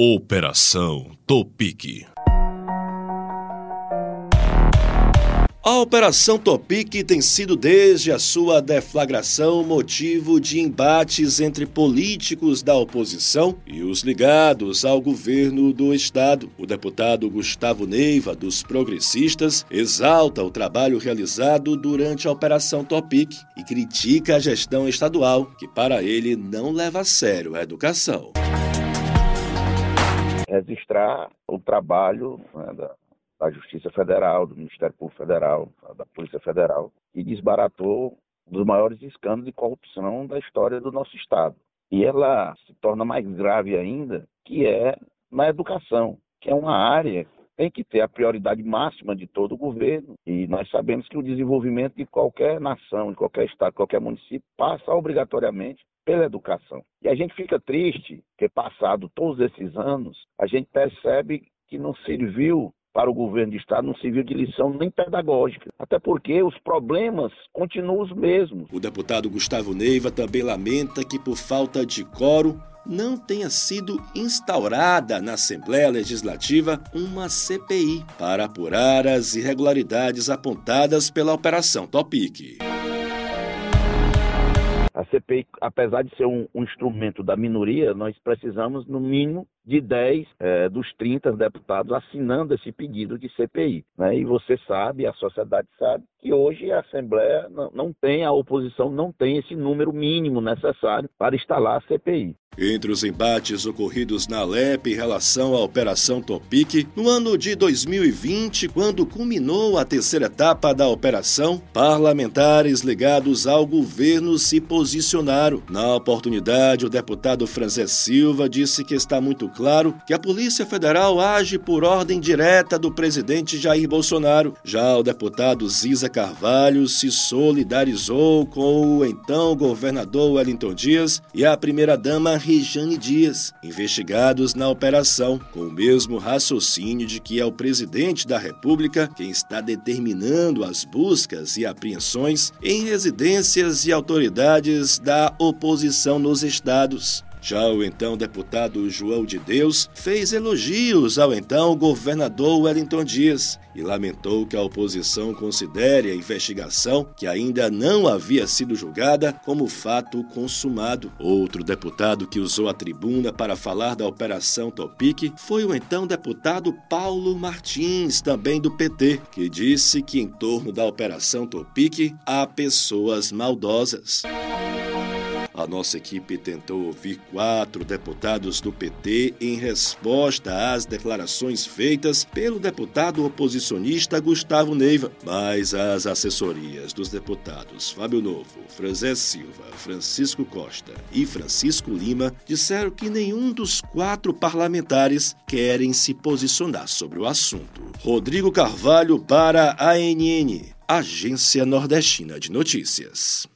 Operação Topic. A Operação Topic tem sido desde a sua deflagração motivo de embates entre políticos da oposição e os ligados ao governo do estado. O deputado Gustavo Neiva, dos progressistas, exalta o trabalho realizado durante a Operação Topic e critica a gestão estadual, que para ele não leva a sério a educação registrar o trabalho né, da, da, Justiça Federal, do Ministério Público Federal, da Polícia Federal, que desbaratou um dos maiores escândalos de corrupção da história do nosso Estado. E ela se torna mais grave ainda, que é na educação, que é uma área tem que ter a prioridade máxima de todo o governo. E nós sabemos que o desenvolvimento de qualquer nação, de qualquer estado, de qualquer município, passa obrigatoriamente pela educação. E a gente fica triste que, passado todos esses anos, a gente percebe que não serviu para o governo de Estado não serviu de lição nem pedagógica, até porque os problemas continuam os mesmos. O deputado Gustavo Neiva também lamenta que, por falta de coro, não tenha sido instaurada na Assembleia Legislativa uma CPI para apurar as irregularidades apontadas pela Operação Topic. A CPI, apesar de ser um, um, instrumento da minoria, nós precisamos, no mínimo, de 10 é, dos 30 deputados assinando esse pedido de CPI. Né? E você sabe, a sociedade sabe, que hoje a Assembleia não, não tem, a oposição não tem esse número mínimo necessário para instalar a CPI. Entre os embates ocorridos na Alep em relação à Operação Topic, no ano de 2020, quando culminou a terceira etapa da operação, parlamentares ligados ao governo se posicionaram. Na oportunidade, o deputado Franzé Silva disse que está muito claro que a Polícia Federal age por ordem direta do presidente Jair Bolsonaro. Já o deputado Ziza Carvalho se solidarizou com o então governador Wellington Dias e a primeira-dama Rejane Dias, investigados na operação, com o mesmo raciocínio de que é o presidente da República quem está determinando as buscas e apreensões em residências e autoridades da oposição nos estados. Já o então deputado João de Deus fez elogios ao então governador Wellington Dias e lamentou que a oposição considere a investigação, que ainda não havia sido julgada, como fato consumado. Outro deputado que usou a tribuna para falar da Operação Topic foi o então deputado Paulo Martins, também do PT, que disse que em torno da Operação Topic há pessoas maldosas. A nossa equipe tentou ouvir quatro deputados do PT em resposta às declarações feitas pelo deputado oposicionista Gustavo Neiva, mas as assessorias dos deputados Fábio Novo, Franzé Silva, Francisco Costa e Francisco Lima disseram que nenhum dos quatro parlamentares querem se posicionar sobre o assunto. Rodrigo Carvalho para a ANN, Agência Nordestina de Notícias.